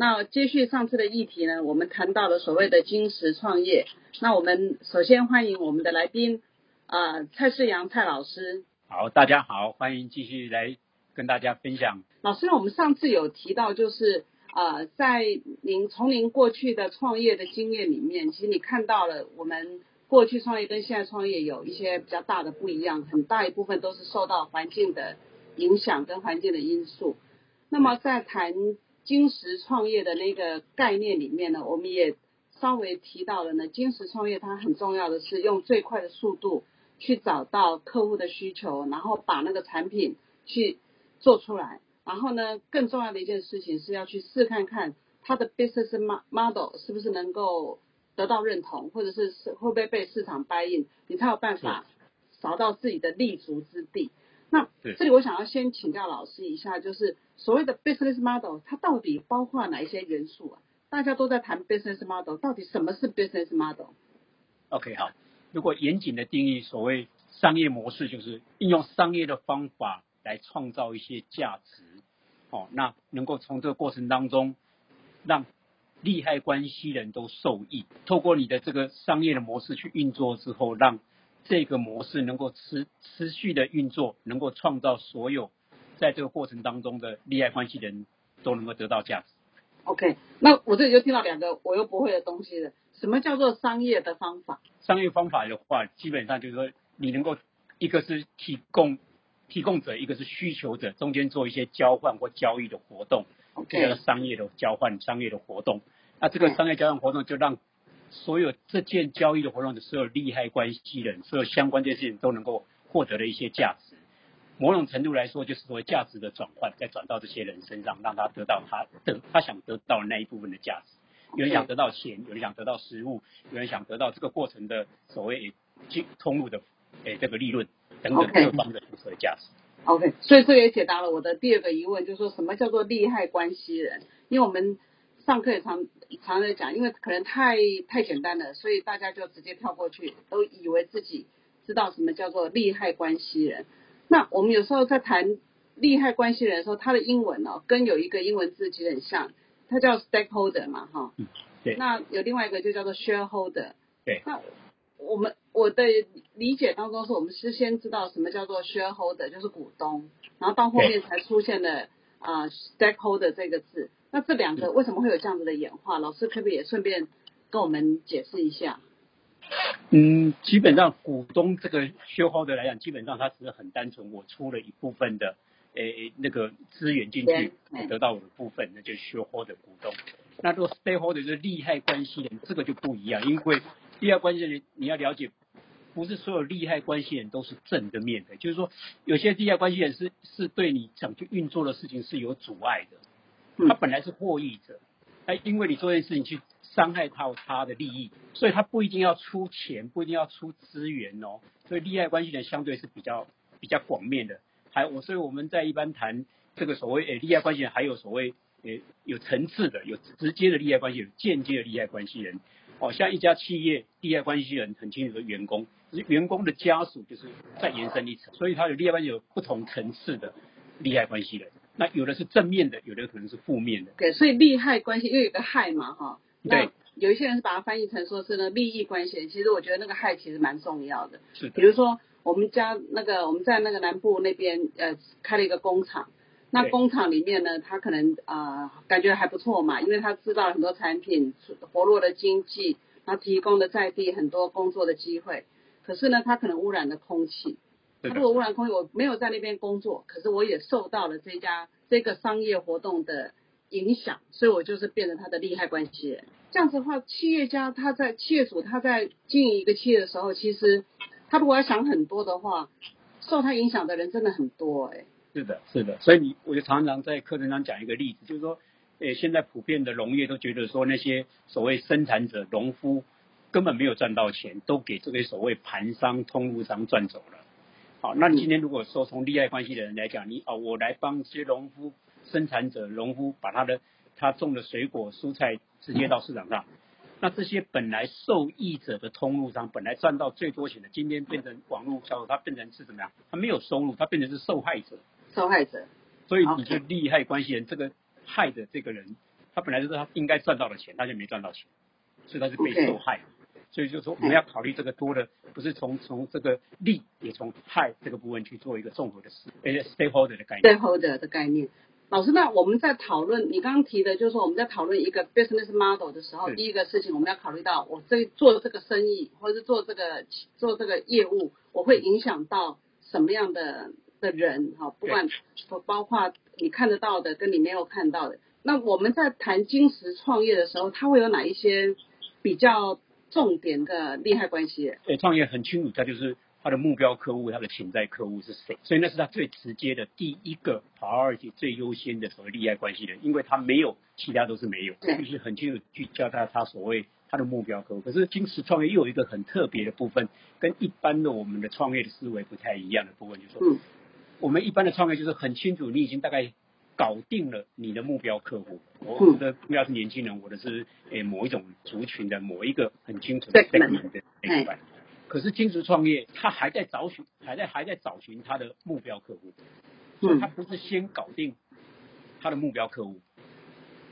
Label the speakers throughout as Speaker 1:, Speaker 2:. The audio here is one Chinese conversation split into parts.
Speaker 1: 那接续上次的议题呢，我们谈到了所谓的金石创业。那我们首先欢迎我们的来宾啊，蔡世阳蔡老师。
Speaker 2: 好，大家好，欢迎继续来跟大家分享。
Speaker 1: 老师，我们上次有提到，就是呃，在您从您过去的创业的经验里面，其实你看到了我们过去创业跟现在创业有一些比较大的不一样，很大一部分都是受到环境的影响跟环境的因素。那么在谈金石创业的那个概念里面呢，我们也稍微提到了呢。金石创业它很重要的是用最快的速度去找到客户的需求，然后把那个产品去做出来。然后呢，更重要的一件事情是要去试看看它的 business model 是不是能够得到认同，或者是会不会被市场 buy in，你才有办法找到自己的立足之地。那这里我想要先请教老师一下，就是所谓的 business model，它到底包括哪一些元素啊？大家都在谈 business model，到底什么是 business model？OK，
Speaker 2: 好，如果严谨的定义，所谓商业模式就是应用商业的方法来创造一些价值，哦，那能够从这个过程当中让利害关系人都受益，透过你的这个商业的模式去运作之后，让这个模式能够持持续的运作，能够创造所有在这个过程当中的利害关系人都能够得到价值。
Speaker 1: OK，那我这里就听到两个我又不会的东西了。什么叫做商业的方法？
Speaker 2: 商业方法的话，基本上就是说你能够一个是提供提供者，一个是需求者，中间做一些交换或交易的活动，这个商业的交换、商业的活动。那这个商业交换活动就让所有这件交易的活动的所有利害关系人，所有相关这些事情都能够获得了一些价值。某种程度来说，就是说价值的转换，再转到这些人身上，让他得到他得他想得到的那一部分的价值。有人想得到钱，有人想得到食物，有人想得到这个过程的所谓经通路的诶这个利润等等各方的所有价值。
Speaker 1: OK，所以这也解答了我的第二个疑问，就是说什么叫做利害关系人？因为我们。上课也常常在讲，因为可能太太简单了，所以大家就直接跳过去，都以为自己知道什么叫做利害关系人。那我们有时候在谈利害关系人的时候，它的英文哦，跟有一个英文字其实很像，它叫 stakeholder 嘛，哈。
Speaker 2: 对。
Speaker 1: 那有另外一个就叫做 shareholder。
Speaker 2: 对。
Speaker 1: 那我们我的理解当中是我们是先知道什么叫做 shareholder，就是股东，然后到后面才出现了啊 stakeholder 这个字。那这两个为什么会有这样子的演化？老师可不可以也顺便跟我们解释一下？
Speaker 2: 嗯，基本上股东这个消耗的来讲，基本上它只是很单纯，我出了一部分的诶那个资源进去，得到我的部分，那就是消耗的股东。那如果 stakeholder 就是利害关系人，这个就不一样，因为利害关系人你要了解，不是所有利害关系人都是正的面的，就是说有些利害关系人是是对你想去运作的事情是有阻碍的。他本来是获益者，哎，因为你做这件事情去伤害到他的利益，所以他不一定要出钱，不一定要出资源哦。所以利害关系人相对是比较比较广面的。还我，所以我们在一般谈这个所谓诶利害关系人，还有所谓诶有层次的，有直接的利害关系人，间接的利害关系人。哦，像一家企业利害关系人很清楚的员工，员工的家属就是再延伸一层，所以他有利害关系有不同层次的利害关系人。那有的是正面的，有的可能是负面的。
Speaker 1: 对，所以利害关系，因为有个害嘛，哈。
Speaker 2: 对。
Speaker 1: 有一些人是把它翻译成说是呢利益关系，其实我觉得那个害其实蛮重要的。
Speaker 2: 是。
Speaker 1: 比如说我们家那个我们在那个南部那边呃开了一个工厂，那工厂里面呢，他可能啊感觉还不错嘛，因为他知道很多产品活络的经济，然后提供的在地很多工作的机会，可是呢，他可能污染了空气。他如果污染空气，我没有在那边工作，可是我也受到了这家这个商业活动的影响，所以我就是变成他的利害关系人。这样子的话，企业家他在企业主他在经营一个企业的时候，其实他如果要想很多的话，受他影响的人真的很多哎。
Speaker 2: 是的，是的，所以你我就常常在课程上讲一个例子，就是说呃，现在普遍的农业都觉得说那些所谓生产者、农夫根本没有赚到钱，都给这个所谓盘商、通路商赚走了。好，那你今天如果说从利害关系的人来讲，你哦，我来帮这些农夫、生产者、农夫把他的他种的水果、蔬菜直接到市场上，那这些本来受益者的通路上，本来赚到最多钱的，今天变成网络销售，他变成是怎么样？他没有收入，他变成是受害者。
Speaker 1: 受害者。
Speaker 2: 所以你就利害关系人，这个害的这个人，他本来就是他应该赚到的钱，他就没赚到钱，所以他是被受害。所以就说我们要考虑这个多的，不是从从这个利，也从害这个部分去做一个综合的事，呃，stakeholder 的概
Speaker 1: 念。stakeholder 的概念，老师，那我们在讨论你刚刚提的，就是说我们在讨论一个 business model 的时候，第一个事情我们要考虑到，我这做这个生意或者是做这个做这个业务，我会影响到什么样的的人？哈，不管包括你看得到的跟你没有看到的。那我们在谈金石创业的时候，它会有哪一些比较？重点的利害关系，
Speaker 2: 对创业很清楚，他就是他的目标客户，他的潜在客户是谁，所以那是他最直接的第一个 priority 最优先的所谓利害关系人，因为他没有，其他都是没有，必须很清楚去交代他所谓他的目标客户。可是金石创业又有一个很特别的部分，跟一般的我们的创业的思维不太一样的部分，就是说，我们一般的创业就是很清楚，你已经大概。搞定了你的目标客户，我的目标是年轻人，我的是诶某一种族群的某一个很清楚的 segment 的那一块。可是金石创业，他还在找寻，还在还在找寻他的目标客户，所以他不是先搞定他的目标客户。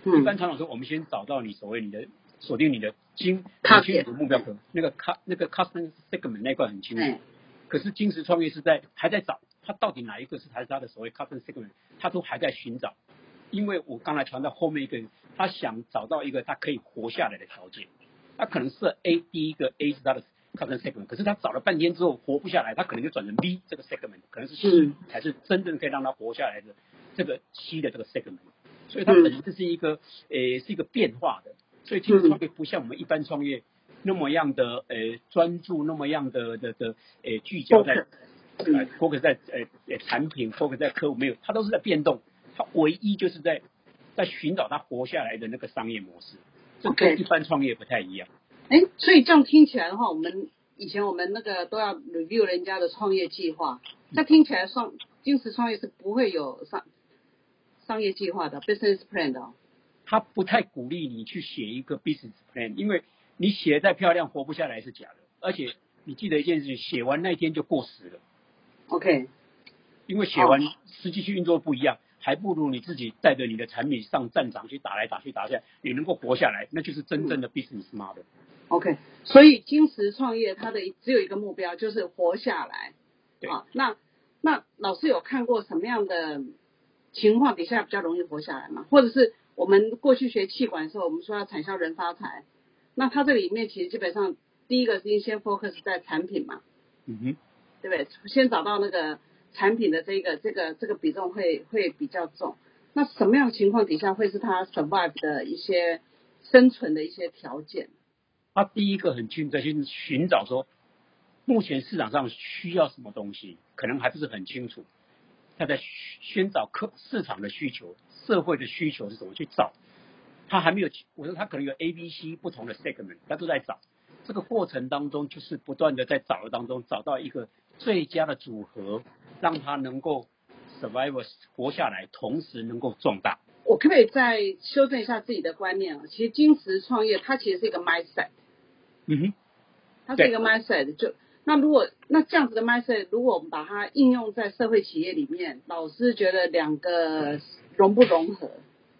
Speaker 2: 一般常常说，我们先找到你所谓你的锁定你的金很清楚的目标客户，那个 c 那个 customer segment 那块很清楚。可是金石创业是在还在找。他到底哪一个是才是他的所谓 customer segment？他都还在寻找，因为我刚才传到后面一个，他想找到一个他可以活下来的条件。他可能是 A 第一个 A 是他的 customer segment，可是他找了半天之后活不下来，他可能就转成 B 这个 segment，可能是 C 才是真正可以让他活下来的这个 C 的这个 segment。所以它本身是一个诶是一个变化的，所以其实创业不像我们一般创业那么样的诶专注，那么样的的的诶聚焦在。呃，focus 在呃呃产品，focus 在客户，没有，它都是在变动，它唯一就是在在寻找它活下来的那个商业模式，这跟一般创业不太一样。
Speaker 1: 哎，所以这样听起来的话，我们以前我们那个都要 review 人家的创业计划，那听起来创金石创业是不会有商商业计划的 business plan 的。
Speaker 2: 他不太鼓励你去写一个 business plan，因为你写再漂亮，活不下来是假的，而且你记得一件事情，写完那一天就过时了。
Speaker 1: OK，
Speaker 2: 因为写完实际去运作不一样，还不如你自己带着你的产品上战场去打来打去打下，你能够活下来，那就是真正的 business model。
Speaker 1: OK，所以金石创业它的只有一个目标，就是活下来。
Speaker 2: 好，
Speaker 1: 那那老师有看过什么样的情况底下比较容易活下来吗？或者是我们过去学气管的时候，我们说要产销人发财，那它这里面其实基本上第一个是先 focus 在产品嘛。
Speaker 2: 嗯哼。
Speaker 1: 对不对？先找到那个产品的这个这个这个比重会会比较重。那什么样情况底下会是它 survive 的一些生存的一些条件？
Speaker 2: 他第一个很清楚在去寻找说，目前市场上需要什么东西，可能还不是很清楚。他在寻找客市场的需求、社会的需求是怎么去找？他还没有，我说他可能有 A、B、C 不同的 segment，他都在找。这个过程当中，就是不断的在找的当中找到一个。最佳的组合，让他能够 survive 活下来，同时能够壮大。
Speaker 1: 我可不可以再修正一下自己的观念啊？其实金石创业它其实是一个 mindset。
Speaker 2: 嗯哼，
Speaker 1: 它是一个 mindset。就那如果那这样子的 mindset，如果我们把它应用在社会企业里面，老师觉得两个融不融合？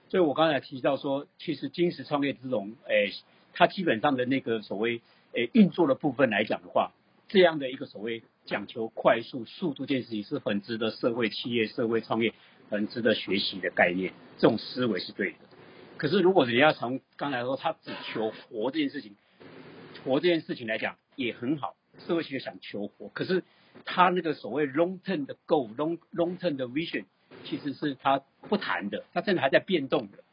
Speaker 2: 所以我刚才提到说，其实金石创业之种，诶，它基本上的那个所谓诶运作的部分来讲的话。这样的一个所谓讲求快速、速度这件事情是很值得社会企业、社会创业很值得学习的概念，这种思维是对的。可是如果人家从刚才说他只求活这件事情，活这件事情来讲也很好，社会企业想求活，可是他那个所谓 long term 的 goal、long long term 的 vision，其实是他不谈的，他真的还在变动的。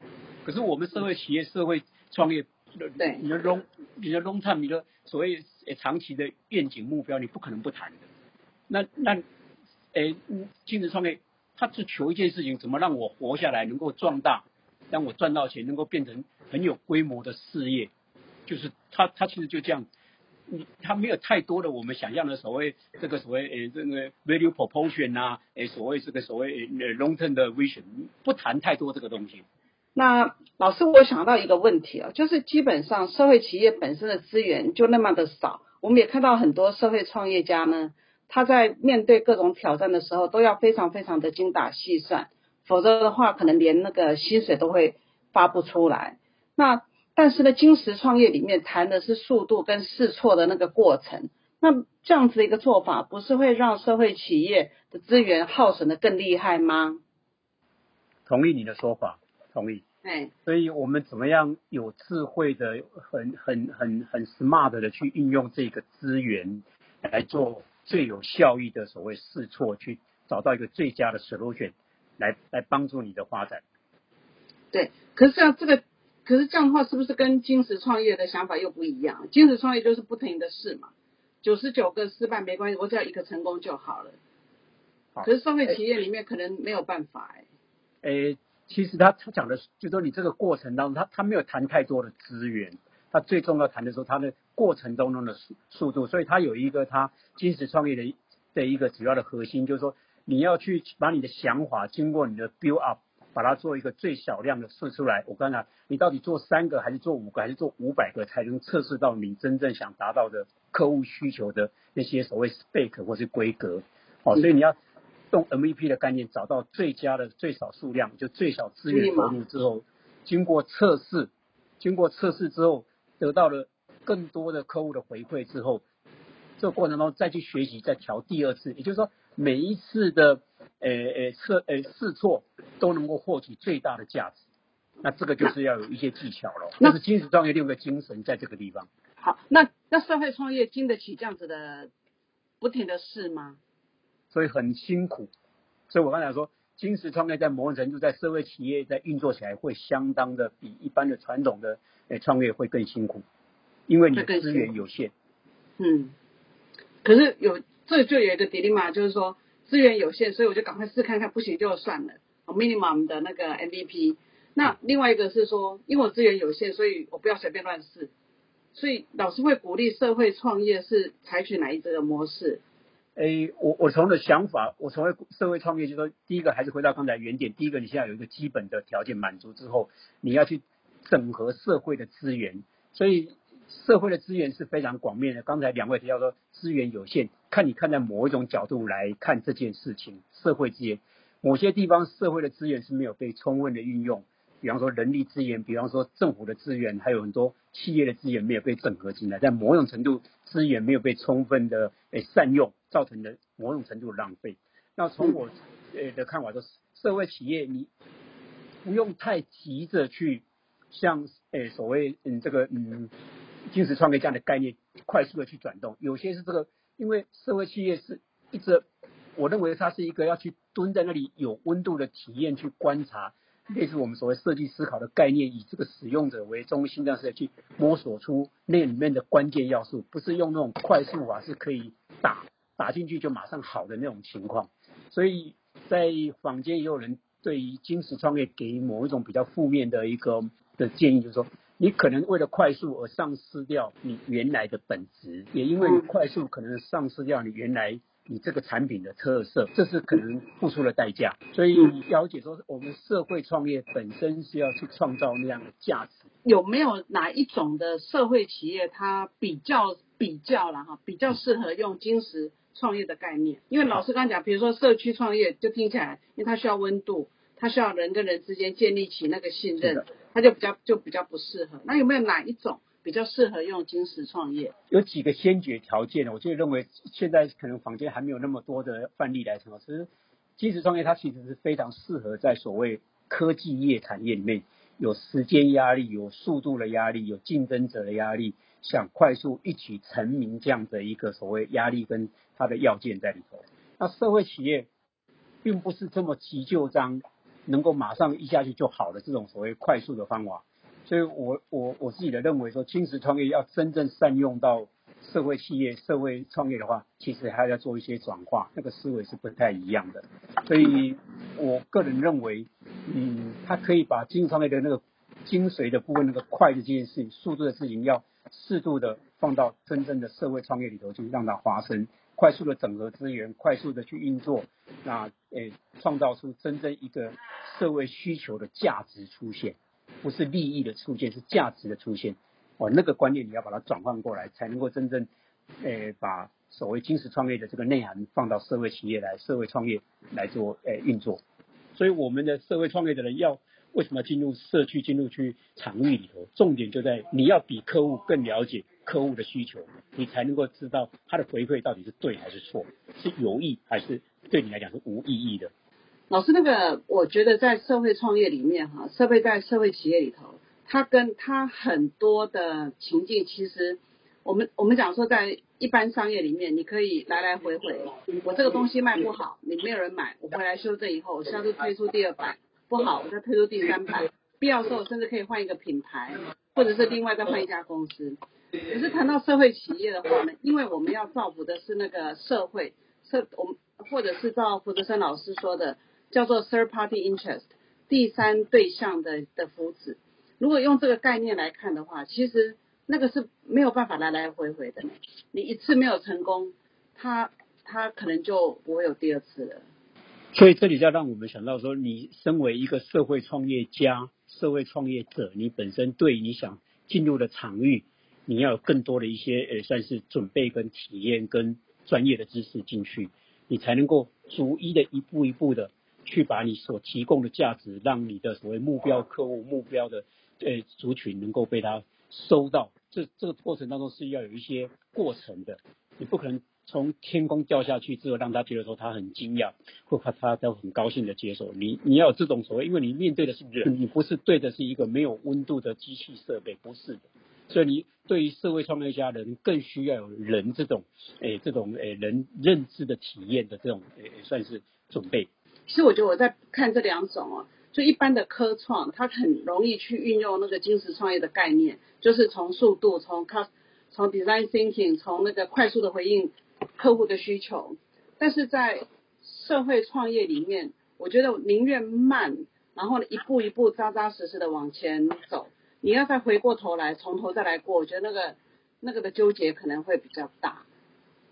Speaker 2: 可是我们社会企业、社会创业。
Speaker 1: 对，
Speaker 2: 你的 long，你的 long term，你的所谓长期的愿景目标，你不可能不谈的。那那，诶，精神创业，他只求一件事情，怎么让我活下来，能够壮大，让我赚到钱，能够变成很有规模的事业，就是他他其实就这样，你他没有太多的我们想象的所谓这个所谓诶这个 value proportion 啊，诶所谓这个所谓 long term 的 vision，不谈太多这个东西。
Speaker 1: 那老师，我想到一个问题啊，就是基本上社会企业本身的资源就那么的少，我们也看到很多社会创业家呢，他在面对各种挑战的时候，都要非常非常的精打细算，否则的话，可能连那个薪水都会发不出来。那但是呢，金石创业里面谈的是速度跟试错的那个过程，那这样子的一个做法，不是会让社会企业的资源耗损的更厉害吗？
Speaker 2: 同意你的说法。同意，
Speaker 1: 对，
Speaker 2: 所以我们怎么样有智慧的、很很很很 smart 的去运用这个资源来做最有效益的所谓试错，去找到一个最佳的 solution 来来帮助你的发展。
Speaker 1: 对，可是像这个，可是这样的话，是不是跟金石创业的想法又不一样？金石创业就是不停的试嘛，九十九个失败没关系，我只要一个成功就好了。可是社会企业里面可能没有办法哎。
Speaker 2: 诶。其实他他讲的，就说你这个过程当中，他他没有谈太多的资源，他最重要谈的时候，他的过程当中的速速度，所以他有一个他金石创业的的一个主要的核心，就是说你要去把你的想法经过你的 build up，把它做一个最小量的试出来。我刚才你到底做三个还是做五个还是做五百个，才能测试到你真正想达到的客户需求的那些所谓 spec 或是规格。哦，所以你要。用 MVP 的概念找到最佳的最少数量，就最少资源投入之后，经过测试，经过测试之后，得到了更多的客户的回馈之后，这个过程中再去学习，再调第二次，也就是说每一次的呃呃测呃试错都能够获取最大的价值。那这个就是要有一些技巧了。那是金石创业六个精神在这个地方。
Speaker 1: 好，那那社会创业经得起这样子的不停的试吗？
Speaker 2: 所以很辛苦，所以我刚才说，金石创业在某种程度在社会企业在运作起来会相当的比一般的传统的诶创业会更辛苦，因为你的资源有限。
Speaker 1: 嗯，可是有这就有一个 dilemma，就是说资源有限，所以我就赶快试看看，不行就算了，minimum 的那个 MVP。那另外一个是说，因为我资源有限，所以我不要随便乱试。所以老师会鼓励社会创业是采取哪一个模式？
Speaker 2: 诶，我我从的想法，我从社会创业，就说第一个还是回到刚才原点，第一个你现在有一个基本的条件满足之后，你要去整合社会的资源，所以社会的资源是非常广面的。刚才两位提到说资源有限，看你看在某一种角度来看这件事情，社会资源，某些地方社会的资源是没有被充分的运用。比方说人力资源，比方说政府的资源，还有很多企业的资源没有被整合进来，在某种程度资源没有被充分的诶善用，造成的某种程度的浪费。那从我诶的看法，就是社会企业你不用太急着去像诶所谓嗯这个嗯金石创业这样的概念快速的去转动。有些是这个，因为社会企业是一直我认为它是一个要去蹲在那里有温度的体验去观察。类似我们所谓设计思考的概念，以这个使用者为中心，这样子去摸索出那里面的关键要素，不是用那种快速法是可以打打进去就马上好的那种情况。所以在坊间也有人对于金石创业给某一种比较负面的一个的建议，就是说你可能为了快速而丧失掉你原来的本质，也因为你快速可能丧失掉你原来。你这个产品的特色，这是可能付出了代价。所以了解说，我们社会创业本身是要去创造那样的价值。
Speaker 1: 有没有哪一种的社会企业，它比较比较了哈，比较适合用金石创业的概念？因为老师刚讲，比如说社区创业，就听起来，因为它需要温度，它需要人跟人之间建立起那个信任，它就比较就比较不适合。那有没有哪一种？比较适合用金石创业，
Speaker 2: 有几个先决条件呢？我就认为现在可能坊间还没有那么多的范例来成。其实金石创业它其实是非常适合在所谓科技业产业里面，有时间压力、有速度的压力、有竞争者的压力，想快速一举成名这样的一个所谓压力跟它的要件在里头。那社会企业并不是这么急就章，能够马上一下去就好的这种所谓快速的方法。所以，我我我自己的认为说，金石创业要真正善用到社会企业、社会创业的话，其实还要做一些转化，那个思维是不太一样的。所以我个人认为，嗯，他可以把经济创业的那个精髓的部分，那个快的这件事情、速度的事情，要适度的放到真正的社会创业里头去，让它发生，快速的整合资源，快速的去运作，那诶，创造出真正一个社会需求的价值出现，不是利益的出现，是价值的出现。哦，那个观念你要把它转换过来，才能够真正诶把。所谓金石创业的这个内涵放到社会企业来，社会创业来做诶运作，所以我们的社会创业的人要为什么要进入社区、进入去场域里头？重点就在你要比客户更了解客户的需求，你才能够知道他的回馈到底是对还是错，是有益还是对你来讲是无意义的。
Speaker 1: 老师，那个我觉得在社会创业里面哈，社会在社会企业里头，它跟它很多的情境其实。我们我们讲说，在一般商业里面，你可以来来回回。我这个东西卖不好，你没有人买，我回来修正以后，我下次推出第二版不好，我再推出第三版。必要时候甚至可以换一个品牌，或者是另外再换一家公司。可是谈到社会企业的话呢，因为我们要造福的是那个社会社，我们或者是照福德森老师说的，叫做 third party interest，第三对象的的福祉。如果用这个概念来看的话，其实。那个是没有办法来来回回的，你一次没有成功，他他可能就不会有第二次了。
Speaker 2: 所以这里就让我们想到说，你身为一个社会创业家、社会创业者，你本身对你想进入的场域，你要有更多的一些呃，算是准备跟体验跟专业的知识进去，你才能够逐一的一步一步的去把你所提供的价值，让你的所谓目标客户、目标的呃族群能够被他。收到，这这个过程当中是要有一些过程的，你不可能从天空掉下去之后让他觉得说他很惊讶，或怕他都很高兴的接受你，你要有这种所谓，因为你面对的是人，你不是对的是一个没有温度的机器设备，不是的，所以你对于社会创业家人更需要有人这种，诶这种诶人认知的体验的这种诶算是准备。
Speaker 1: 其实我觉得我在看这两种啊。就一般的科创，它很容易去运用那个金石创业的概念，就是从速度，从它从 design thinking，从那个快速的回应客户的需求。但是在社会创业里面，我觉得宁愿慢，然后一步一步扎扎实实的往前走。你要再回过头来，从头再来过，我觉得那个那个的纠结可能会比较大。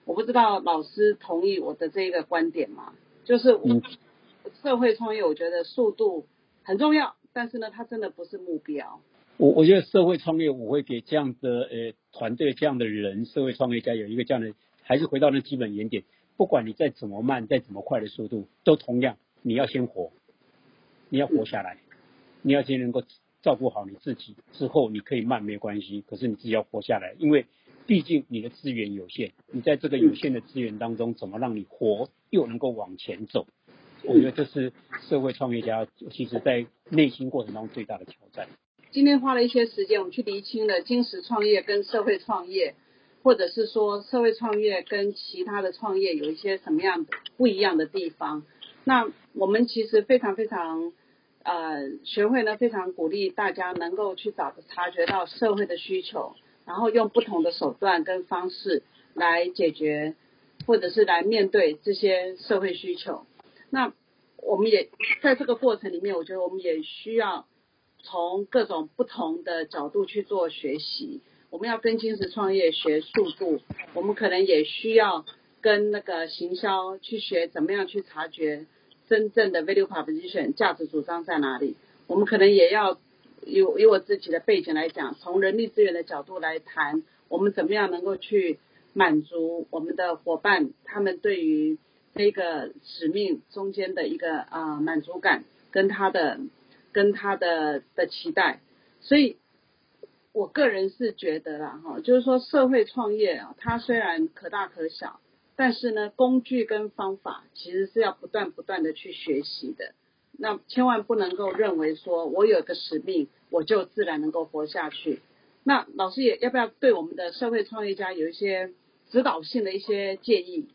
Speaker 1: 我不知道老师同意我的这个观点吗？就是我社会创业，我觉得速度。很重要，但是呢，它真的不是目标。
Speaker 2: 我我觉得社会创业，我会给这样的呃团队这样的人，社会创业家有一个这样的，还是回到那基本原点，不管你再怎么慢，再怎么快的速度，都同样，你要先活，你要活下来，你要先能够照顾好你自己，之后你可以慢没关系，可是你自己要活下来，因为毕竟你的资源有限，你在这个有限的资源当中，怎么让你活又能够往前走？我觉得这是社会创业家其实在内心过程中最大的挑战。
Speaker 1: 今天花了一些时间，我们去厘清了金石创业跟社会创业，或者是说社会创业跟其他的创业有一些什么样的不一样的地方。那我们其实非常非常呃，学会呢非常鼓励大家能够去找察觉到社会的需求，然后用不同的手段跟方式来解决，或者是来面对这些社会需求。那我们也在这个过程里面，我觉得我们也需要从各种不同的角度去做学习。我们要跟金石创业学速度，我们可能也需要跟那个行销去学怎么样去察觉真正的 value proposition 价值主张在哪里。我们可能也要以以我自己的背景来讲，从人力资源的角度来谈，我们怎么样能够去满足我们的伙伴他们对于。这个使命中间的一个啊满足感，跟他的跟他的的期待，所以我个人是觉得啦哈，就是说社会创业啊，它虽然可大可小，但是呢，工具跟方法其实是要不断不断的去学习的。那千万不能够认为说我有个使命，我就自然能够活下去。那老师也要不要对我们的社会创业家有一些指导性的一些建议？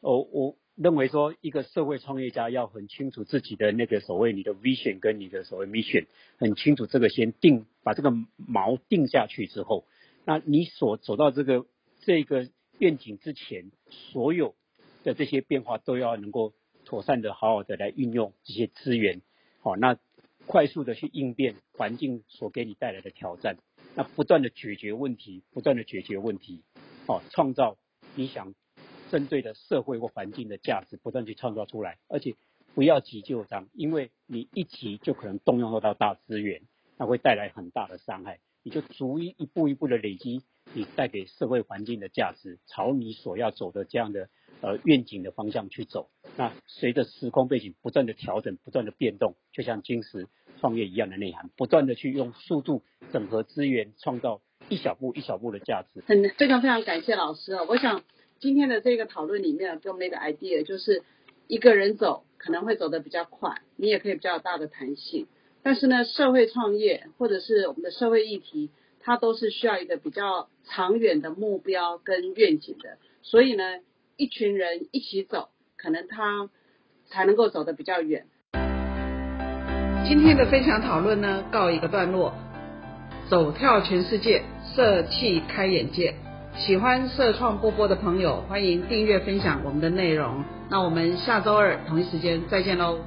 Speaker 2: 我我认为说，一个社会创业家要很清楚自己的那个所谓你的 vision 跟你的所谓 mission，很清楚这个先定，把这个锚定下去之后，那你所走到这个这个愿景之前，所有的这些变化都要能够妥善的、好好的来运用这些资源，好，那快速的去应变环境所给你带来的挑战，那不断的解决问题，不断的解决问题，好，创造你想针对的社会或环境的价值，不断去创造出来，而且不要急就章，因为你一急就可能动用到大资源，那会带来很大的伤害，你就逐一一步一步的累积你带给社会环境的价值，朝你所要走的这样的呃愿景的方向去走。那随着时空背景不断的调整，不断的变动，就像金石创业一样的内涵，不断的去用速度整合资源，创造一小步一小步的价值。
Speaker 1: 很非常非常感谢老师啊！我想今天的这个讨论里面给我们一个 idea，就是一个人走可能会走得比较快，你也可以比较大的弹性。但是呢，社会创业或者是我们的社会议题，它都是需要一个比较长远的目标跟愿景的。所以呢，一群人一起走。可能他才能够走得比较远。今天的分享讨论呢，告一个段落。走跳全世界，社气开眼界。喜欢社创波波的朋友，欢迎订阅分享我们的内容。那我们下周二同一时间再见喽。